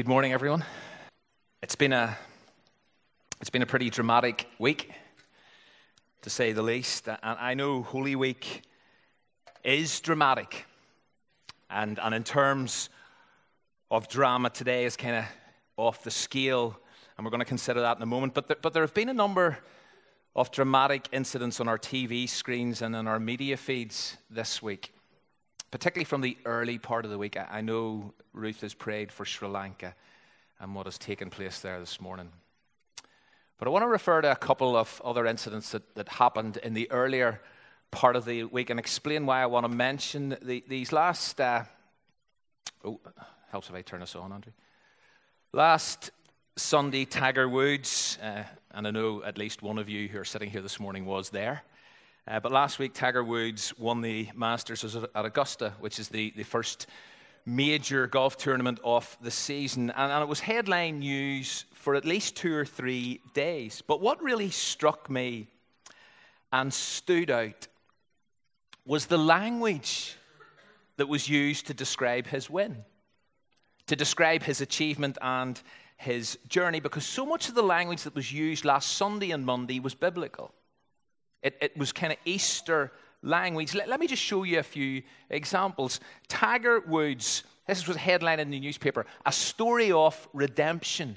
Good morning, everyone. It's been a it's been a pretty dramatic week, to say the least. And I know Holy Week is dramatic, and and in terms of drama, today is kind of off the scale, and we're going to consider that in a moment. But there, but there have been a number of dramatic incidents on our TV screens and in our media feeds this week particularly from the early part of the week. I know Ruth has prayed for Sri Lanka and what has taken place there this morning. But I want to refer to a couple of other incidents that, that happened in the earlier part of the week and explain why I want to mention the, these last. Uh, oh, helps if I turn this on, Andrew. Last Sunday, Tiger Woods, uh, and I know at least one of you who are sitting here this morning was there. Uh, but last week, Tiger Woods won the Masters at Augusta, which is the, the first major golf tournament of the season. And, and it was headline news for at least two or three days. But what really struck me and stood out was the language that was used to describe his win, to describe his achievement and his journey, because so much of the language that was used last Sunday and Monday was biblical. It, it was kind of Easter language. Let, let, me just show you a few examples. Tiger Woods, this was a headline in the newspaper, a story of redemption.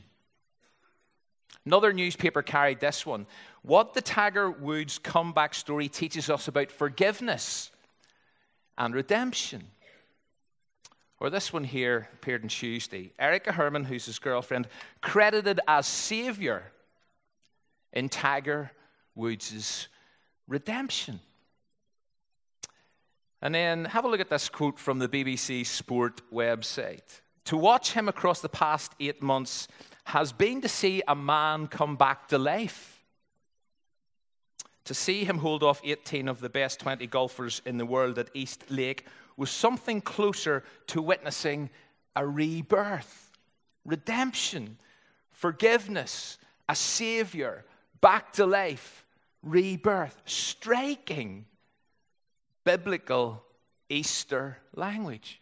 Another newspaper carried this one. What the Tiger Woods comeback story teaches us about forgiveness and redemption. Or this one here appeared on Tuesday. Erica Herman, who's his girlfriend, credited as savior in Tiger Woods' redemption. And then have a look at this quote from the BBC Sport website. To watch him across the past eight months has been to see a man come back to life. To see him hold off 18 of the best 20 golfers in the world at East Lake was something closer to witnessing a rebirth, redemption, forgiveness, a savior, back to life rebirth, striking biblical Easter language.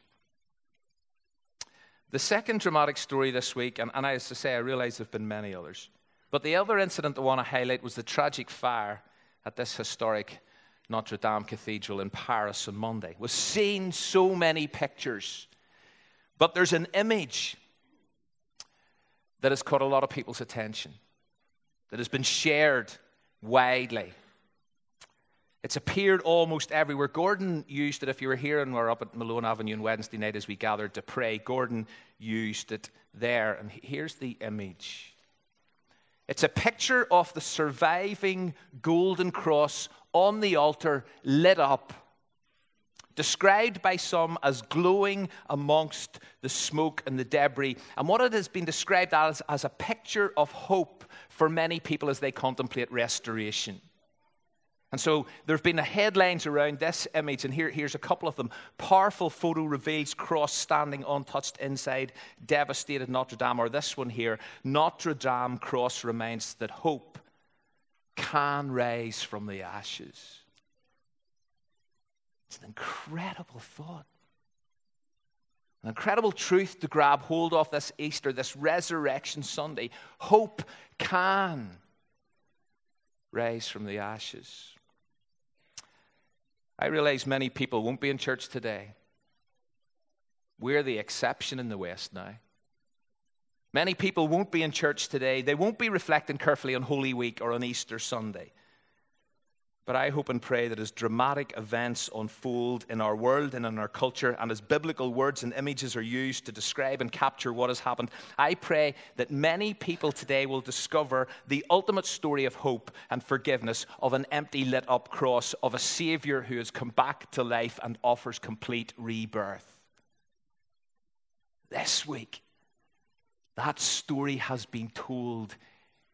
The second dramatic story this week, and, and as I say, I realize there have been many others, but the other incident I want to highlight was the tragic fire at this historic Notre Dame Cathedral in Paris on Monday. We've seen so many pictures, but there's an image that has caught a lot of people's attention, that has been shared widely. It's appeared almost everywhere. Gordon used it, if you were here and we're up at Malone Avenue on Wednesday night as we gathered to pray, Gordon used it there. And here's the image it's a picture of the surviving golden cross on the altar lit up, described by some as glowing amongst the smoke and the debris. And what it has been described as, as a picture of hope for many people as they contemplate restoration. And so there have been headlines around this image, and here, here's a couple of them. Powerful photo reveals cross standing untouched inside devastated Notre Dame, or this one here Notre Dame cross reminds that hope can rise from the ashes. It's an incredible thought. An incredible truth to grab hold of this Easter, this Resurrection Sunday. Hope can rise from the ashes. I realize many people won't be in church today. We're the exception in the West now. Many people won't be in church today. They won't be reflecting carefully on Holy Week or on Easter Sunday. But I hope and pray that as dramatic events unfold in our world and in our culture, and as biblical words and images are used to describe and capture what has happened, I pray that many people today will discover the ultimate story of hope and forgiveness of an empty, lit up cross of a Savior who has come back to life and offers complete rebirth. This week, that story has been told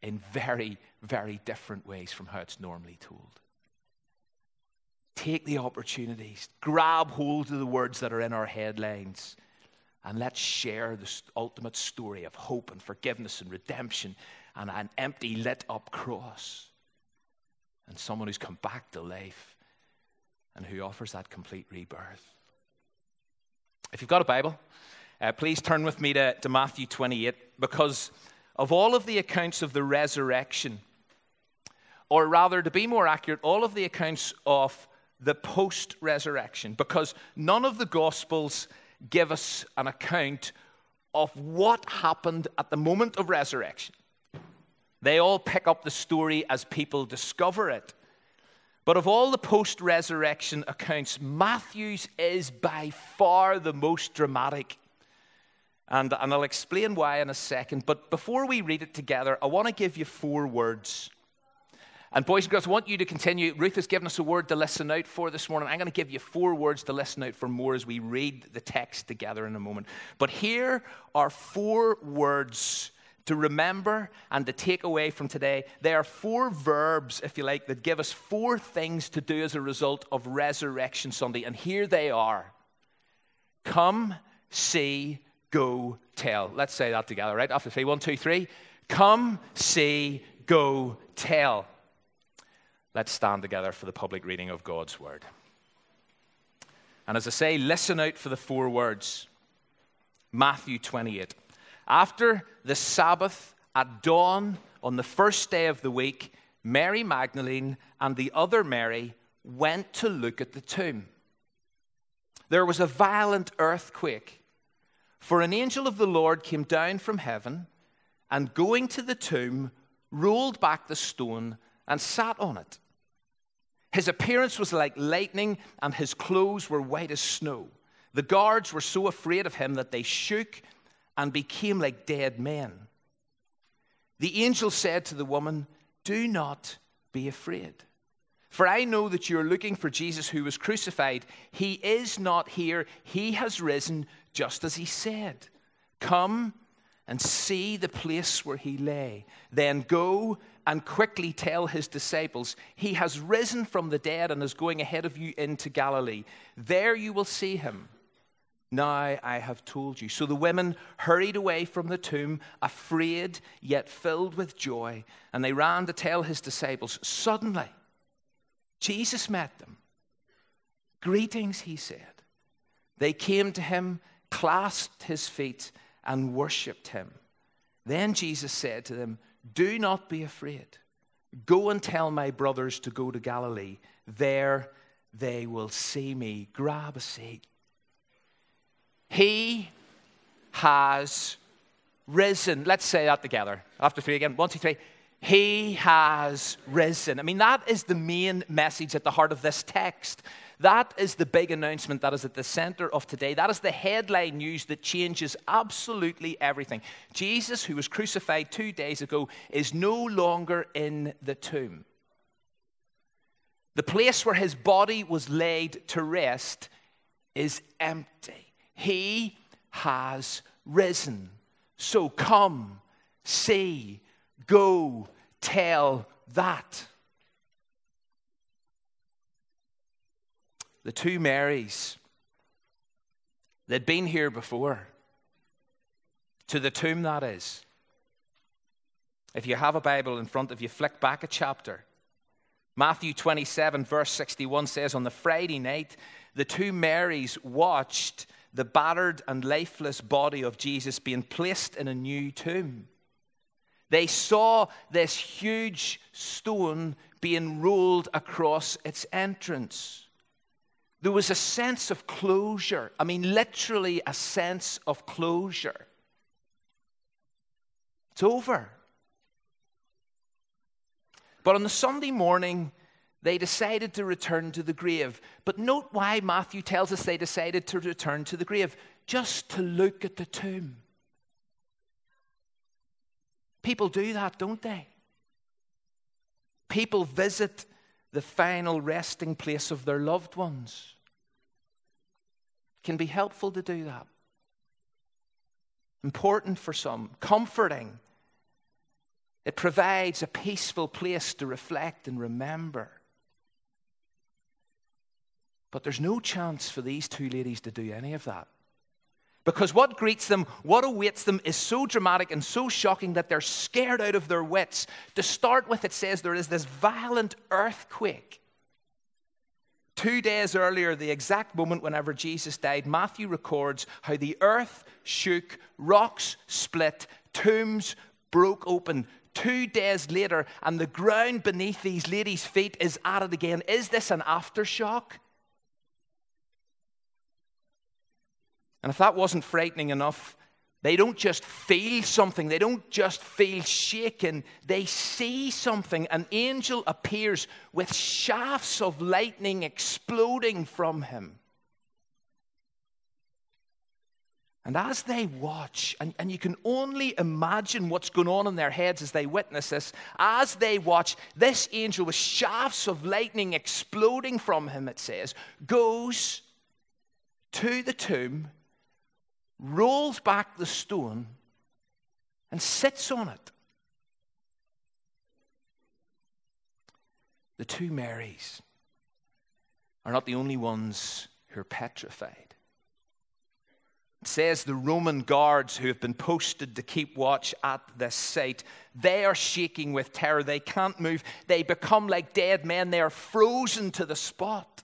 in very, very different ways from how it's normally told. Take the opportunities, grab hold of the words that are in our headlines, and let's share the ultimate story of hope and forgiveness and redemption and an empty, lit up cross. And someone who's come back to life and who offers that complete rebirth. If you've got a Bible, Uh, please turn with me to, to Matthew 28 because of all of the accounts of the resurrection, or rather, to be more accurate, all of the accounts of the post resurrection, because none of the Gospels give us an account of what happened at the moment of resurrection. They all pick up the story as people discover it. But of all the post resurrection accounts, Matthew's is by far the most dramatic. And, and I'll explain why in a second. But before we read it together, I want to give you four words and boys and girls, I want you to continue. Ruth has given us a word to listen out for this morning. I'm going to give you four words to listen out for more as we read the text together in a moment. But here are four words to remember and to take away from today. They are four verbs, if you like, that give us four things to do as a result of Resurrection Sunday. And here they are Come, see, go, tell. Let's say that together, right? After three, one, two, three. Come, see, go, tell. Let's stand together for the public reading of God's word. And as I say, listen out for the four words Matthew 28. After the Sabbath at dawn on the first day of the week, Mary Magdalene and the other Mary went to look at the tomb. There was a violent earthquake, for an angel of the Lord came down from heaven and, going to the tomb, rolled back the stone and sat on it. His appearance was like lightning, and his clothes were white as snow. The guards were so afraid of him that they shook and became like dead men. The angel said to the woman, Do not be afraid. For I know that you are looking for Jesus who was crucified. He is not here, he has risen just as he said. Come and see the place where he lay. Then go and quickly tell his disciples, He has risen from the dead and is going ahead of you into Galilee. There you will see him. Now I have told you. So the women hurried away from the tomb, afraid yet filled with joy, and they ran to tell his disciples. Suddenly, Jesus met them. Greetings, he said. They came to him, clasped his feet, and worshipped him. Then Jesus said to them, do not be afraid. Go and tell my brothers to go to Galilee. There they will see me. Grab a seat. He has risen. Let's say that together. After three again. One, two, three. He has risen. I mean, that is the main message at the heart of this text. That is the big announcement that is at the center of today. That is the headline news that changes absolutely everything. Jesus, who was crucified two days ago, is no longer in the tomb. The place where his body was laid to rest is empty. He has risen. So come, see, go, tell that. The two Marys, they'd been here before. To the tomb, that is. If you have a Bible in front of you, flick back a chapter. Matthew 27, verse 61 says, On the Friday night, the two Marys watched the battered and lifeless body of Jesus being placed in a new tomb. They saw this huge stone being rolled across its entrance. There was a sense of closure. I mean, literally, a sense of closure. It's over. But on the Sunday morning, they decided to return to the grave. But note why Matthew tells us they decided to return to the grave just to look at the tomb. People do that, don't they? People visit the final resting place of their loved ones. It can be helpful to do that. Important for some, comforting. It provides a peaceful place to reflect and remember. But there's no chance for these two ladies to do any of that. Because what greets them, what awaits them, is so dramatic and so shocking that they're scared out of their wits. To start with, it says there is this violent earthquake. Two days earlier, the exact moment whenever Jesus died, Matthew records how the earth shook, rocks split, tombs broke open. Two days later, and the ground beneath these ladies' feet is it again. Is this an aftershock? And if that wasn't frightening enough, they don't just feel something, they don't just feel shaken, they see something. An angel appears with shafts of lightning exploding from him. And as they watch, and, and you can only imagine what's going on in their heads as they witness this, as they watch, this angel with shafts of lightning exploding from him, it says, goes to the tomb rolls back the stone, and sits on it. The two Marys are not the only ones who are petrified. It says the Roman guards who have been posted to keep watch at this site, they are shaking with terror. They can't move. They become like dead men. They are frozen to the spot.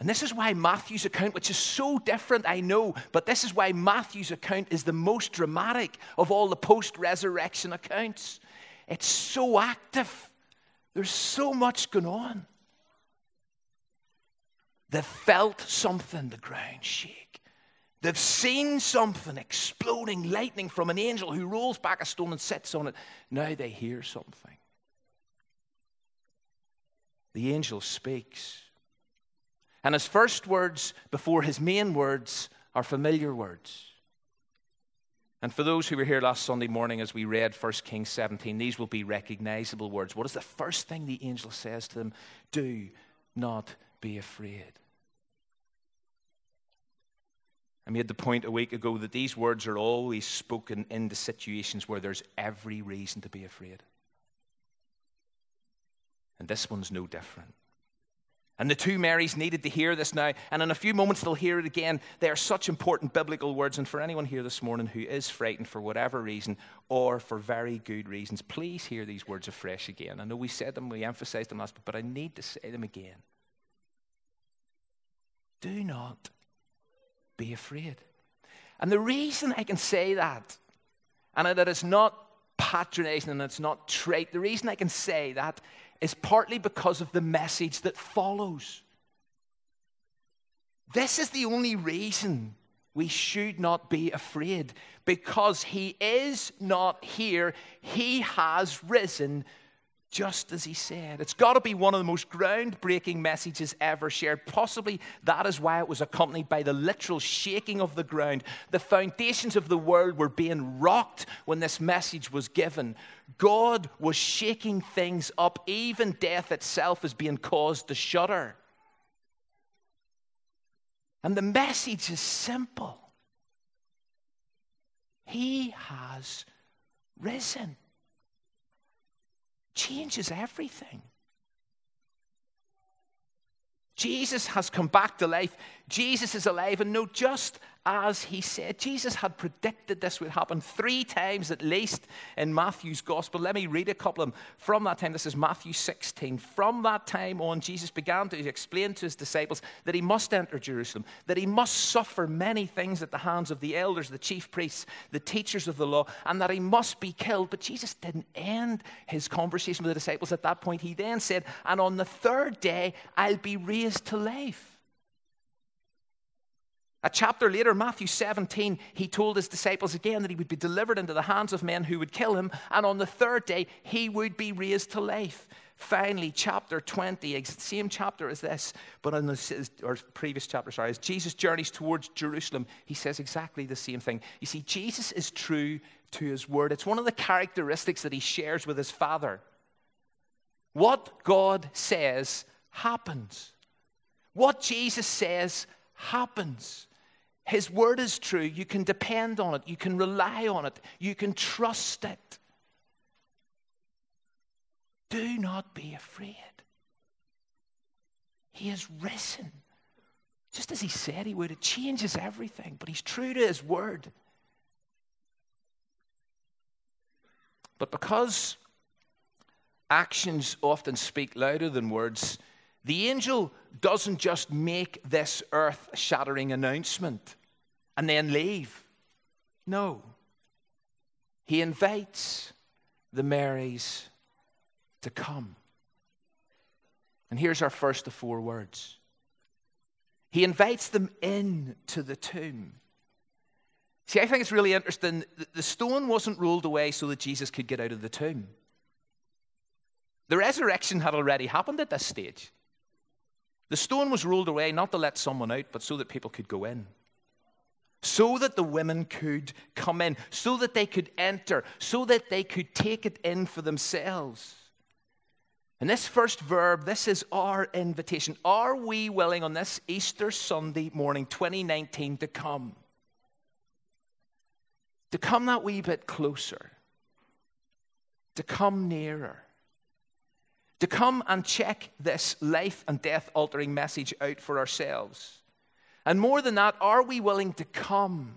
And this is why Matthew's account, which is so different, I know, but this is why Matthew's account is the most dramatic of all the post resurrection accounts. It's so active, there's so much going on. They've felt something, the ground shake. They've seen something exploding, lightning from an angel who rolls back a stone and sits on it. Now they hear something. The angel speaks. And his first words before his main words are familiar words. And for those who were here last Sunday morning as we read 1 Kings 17, these will be recognizable words. What is the first thing the angel says to them? Do not be afraid. I made the point a week ago that these words are always spoken into situations where there's every reason to be afraid. And this one's no different. And the two Marys needed to hear this now. And in a few moments, they'll hear it again. They are such important biblical words. And for anyone here this morning who is frightened for whatever reason or for very good reasons, please hear these words afresh again. I know we said them, we emphasized them last, but I need to say them again. Do not be afraid. And the reason I can say that, and that it's not patronizing and it's not trite, the reason I can say that is partly because of the message that follows. This is the only reason we should not be afraid because he is not here. He has risen just as he said. It's got to be one of the most groundbreaking messages ever shared. Possibly that is why it was accompanied by the literal shaking of the ground. The foundations of the world were being rocked when this message was given. God was shaking things up. Even death itself is being caused to shudder. And the message is simple He has risen changes everything. Jesus has come back to life. Jesus is alive. And no, just as he said. Jesus had predicted this would happen three times at least in Matthew's gospel. Let me read a couple of them from that time. This is Matthew 16. From that time on, Jesus began to explain to his disciples that he must enter Jerusalem, that he must suffer many things at the hands of the elders, the chief priests, the teachers of the law, and that he must be killed. But Jesus didn't end his conversation with the disciples at that point. He then said, And on the third day, I'll be raised to life. A chapter later, Matthew 17, he told his disciples again that he would be delivered into the hands of men who would kill him, and on the third day, he would be raised to life. Finally, chapter 20, same chapter as this, but in the or previous chapter, sorry, as Jesus journeys towards Jerusalem, he says exactly the same thing. You see, Jesus is true to his word. It's one of the characteristics that he shares with his Father. What God says happens. What Jesus says happens. His word is true. You can depend on it. You can rely on it. You can trust it. Do not be afraid. He has risen. Just as he said he would, it changes everything, but he's true to his word. But because actions often speak louder than words, The angel doesn't just make this earth shattering announcement and then leave. No. He invites the Marys to come. And here's our first of four words He invites them in to the tomb. See, I think it's really interesting. The stone wasn't rolled away so that Jesus could get out of the tomb. The resurrection had already happened at this stage. The stone was rolled away not to let someone out, but so that people could go in. So that the women could come in, so that they could enter, so that they could take it in for themselves. And this first verb, this is our invitation. Are we willing on this Easter Sunday morning, 2019, to come? To come that wee bit closer, to come nearer to come and check this life and death altering message out for ourselves. And more than that, are we willing to come?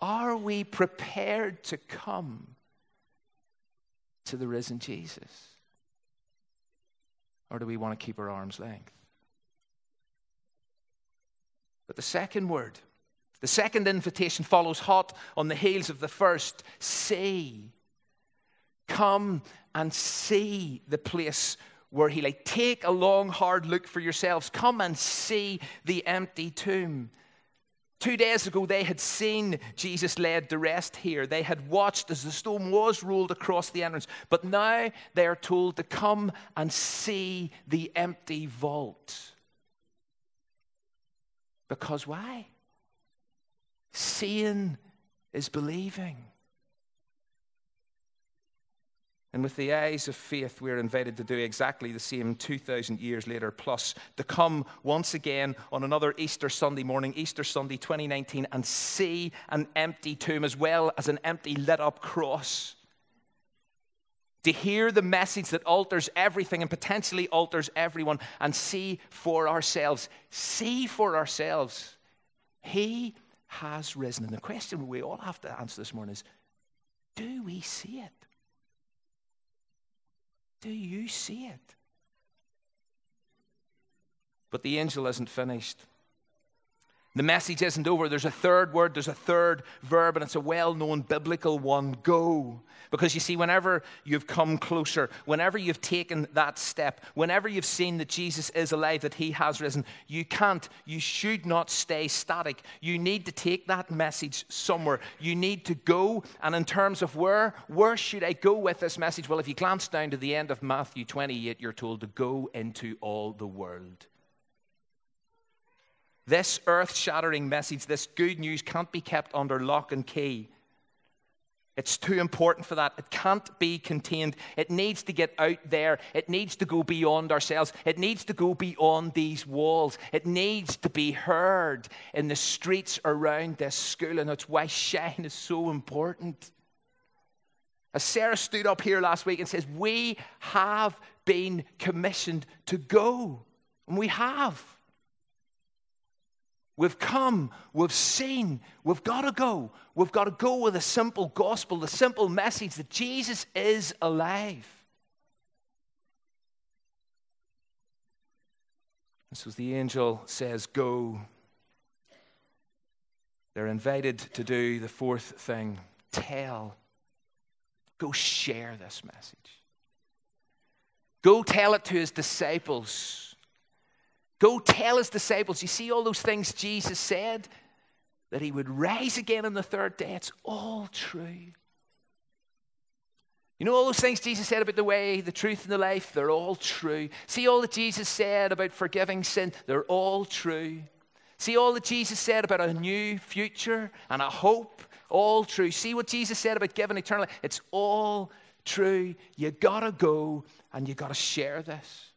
Are we prepared to come to the risen Jesus? Or do we want to keep our arm's length? But the second word, the second invitation follows hot on the heels of the first. See, come and see the place where he like take a long hard look for yourselves. Come and see the empty tomb. Two days ago they had seen jesus laid to rest here. They had watched as the stone was rolled across the entrance. But now they are told to come and see the empty vault. Because why? Seeing is believing and with the eyes of faith, we're invited to do exactly the same 2,000 years later, plus to come once again on another Easter Sunday morning, Easter Sunday 2019, and see an empty tomb as well as an empty lit up cross. To hear the message that alters everything and potentially alters everyone, and see for ourselves. See for ourselves. He has risen. And the question we all have to answer this morning is do we see it? Do you see it? But the angel isn't finished. The message isn't over. There's a third word, there's a third verb, and it's a well known biblical one go. Because you see, whenever you've come closer, whenever you've taken that step, whenever you've seen that Jesus is alive, that he has risen, you can't, you should not stay static. You need to take that message somewhere. You need to go. And in terms of where, where should I go with this message? Well, if you glance down to the end of Matthew 28, you're told to go into all the world. This earth shattering message, this good news, can't be kept under lock and key. It's too important for that. It can't be contained. It needs to get out there. It needs to go beyond ourselves. It needs to go beyond these walls. It needs to be heard in the streets around this school. And that's why shine is so important. As Sarah stood up here last week and says, We have been commissioned to go. And we have. We've come, we've seen, we've got to go. We've got to go with the simple gospel, the simple message that Jesus is alive. And so the angel says, Go. They're invited to do the fourth thing tell. Go share this message. Go tell it to his disciples. Go tell his disciples. You see all those things Jesus said? That he would rise again on the third day. It's all true. You know all those things Jesus said about the way, the truth, and the life? They're all true. See all that Jesus said about forgiving sin? They're all true. See all that Jesus said about a new future and a hope? All true. See what Jesus said about giving eternal life? It's all true. You gotta go and you gotta share this.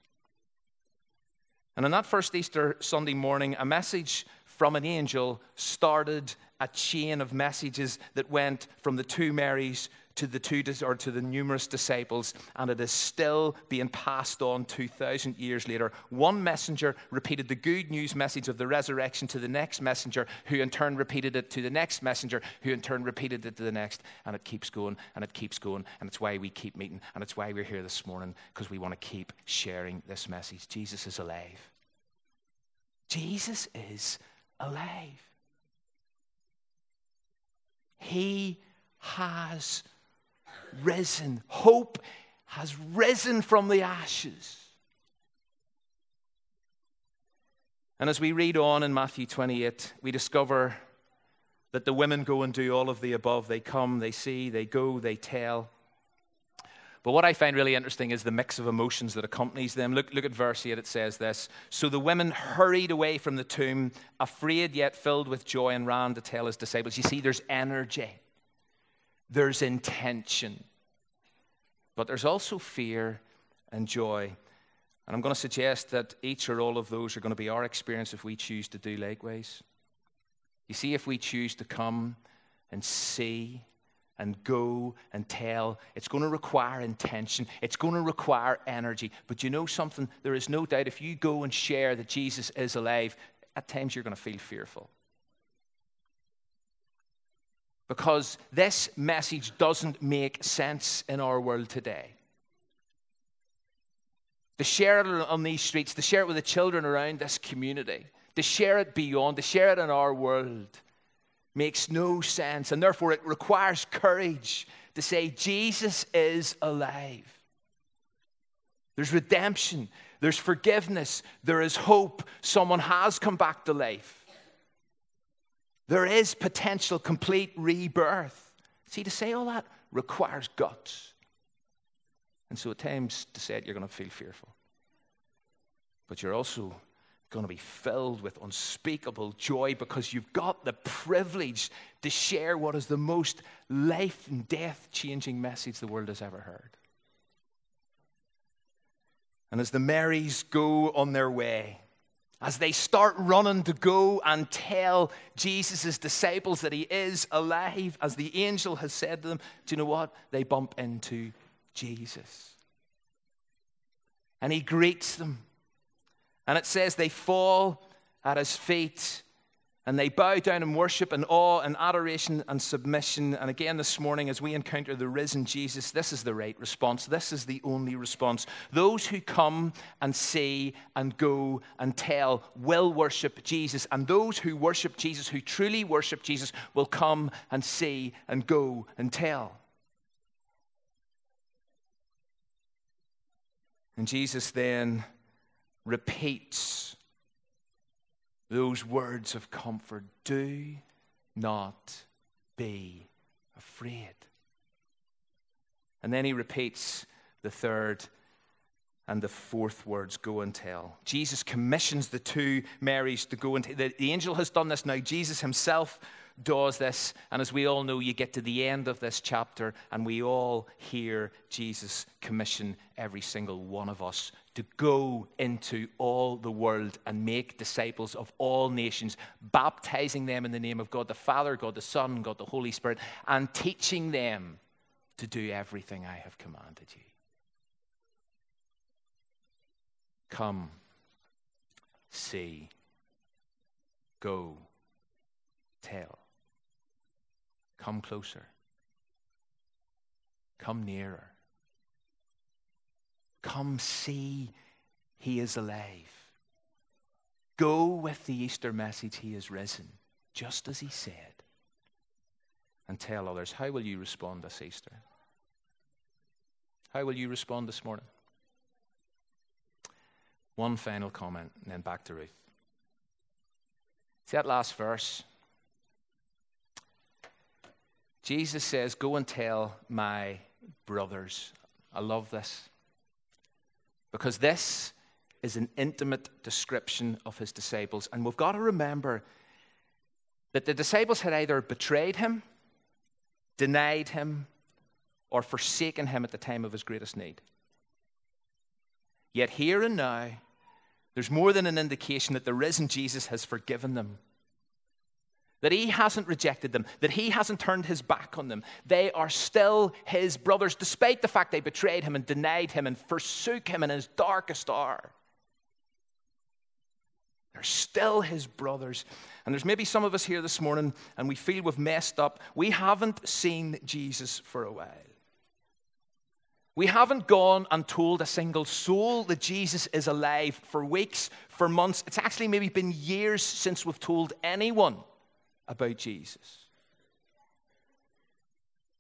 And on that first Easter Sunday morning, a message from an angel started a chain of messages that went from the two Marys to the two or to the numerous disciples, and it is still being passed on 2,000 years later. One messenger repeated the good news message of the resurrection to the next messenger, who in turn repeated it to the next messenger, who in turn repeated it to the next, and it keeps going and it keeps going, and it's why we keep meeting, and it's why we're here this morning because we want to keep sharing this message. Jesus is alive. Jesus is alive. He has risen. Hope has risen from the ashes. And as we read on in Matthew 28, we discover that the women go and do all of the above. They come, they see, they go, they tell. But what I find really interesting is the mix of emotions that accompanies them. Look, look at verse 8, it says this So the women hurried away from the tomb, afraid yet filled with joy, and ran to tell his disciples. You see, there's energy, there's intention, but there's also fear and joy. And I'm going to suggest that each or all of those are going to be our experience if we choose to do likewise. You see, if we choose to come and see and go and tell. It's going to require intention. It's going to require energy. But you know something? There is no doubt if you go and share that Jesus is alive, at times you're going to feel fearful. Because this message doesn't make sense in our world today. To share it on these streets, to share it with the children around this community, to share it beyond, to share it in our world makes no sense. And therefore, it requires courage to say, Jesus is alive. There's redemption, there's forgiveness, there is hope. Someone has come back to life. There is potential complete rebirth. See, to say all that requires guts. And so at times to say it, you're going to feel fearful. But you're also going to be filled with unspeakable joy because you've got the privilege to share what is the most life and death changing message the world has ever heard. And as the Marys go on their way, as they start running to go and tell Jesus' disciples that he is alive, as the angel has said to them, do you know what? They bump into Jesus. And he greets them and it says they fall at his feet and they bow down in worship and awe and adoration and submission. And again, this morning, as we encounter the risen Jesus, this is the right response. This is the only response. Those who come and see and go and tell will worship Jesus. And those who worship Jesus, who truly worship Jesus, will come and see and go and tell. And Jesus then repeats those words of comfort do not be afraid. And then he repeats the third and the fourth words go and tell. Jesus commissions the two Marys to go and tell. The, the angel has done this now. Jesus himself does this. And as we all know, you get to the end of this chapter, and we all hear Jesus commission every single one of us to go into all the world and make disciples of all nations, baptizing them in the name of God the Father, God the Son, God the Holy Spirit, and teaching them to do everything I have commanded you. Come, see, go, tell. Come closer. Come nearer. Come see he is alive. Go with the Easter message, he is risen, just as he said. And tell others, how will you respond this Easter? How will you respond this morning? One final comment, and then back to Ruth. See that last verse? Jesus says, Go and tell my brothers. I love this. Because this is an intimate description of his disciples. And we've got to remember that the disciples had either betrayed him, denied him, or forsaken him at the time of his greatest need. Yet here and now, there's more than an indication that the risen Jesus has forgiven them that he hasn't rejected them, that he hasn't turned his back on them. They are still his brothers, despite the fact they betrayed him and denied him and forsook him in his darkest hour. They're still his brothers. And there's maybe some of us here this morning and we feel we've messed up. We haven't seen Jesus for a while. We haven't gone and told a single soul that Jesus is alive for weeks, for months. It's actually maybe been years since we've told anyone about Jesus.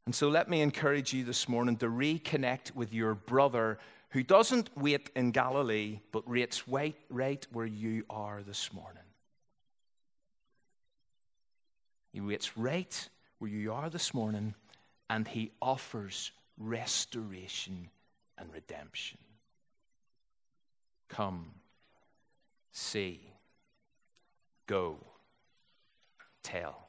And so let me encourage you this morning to reconnect with your brother who doesn't wait in Galilee, but waits right, right where you are this morning. He waits right where you are this morning, and he offers restoration and redemption. Come, see, go, tell.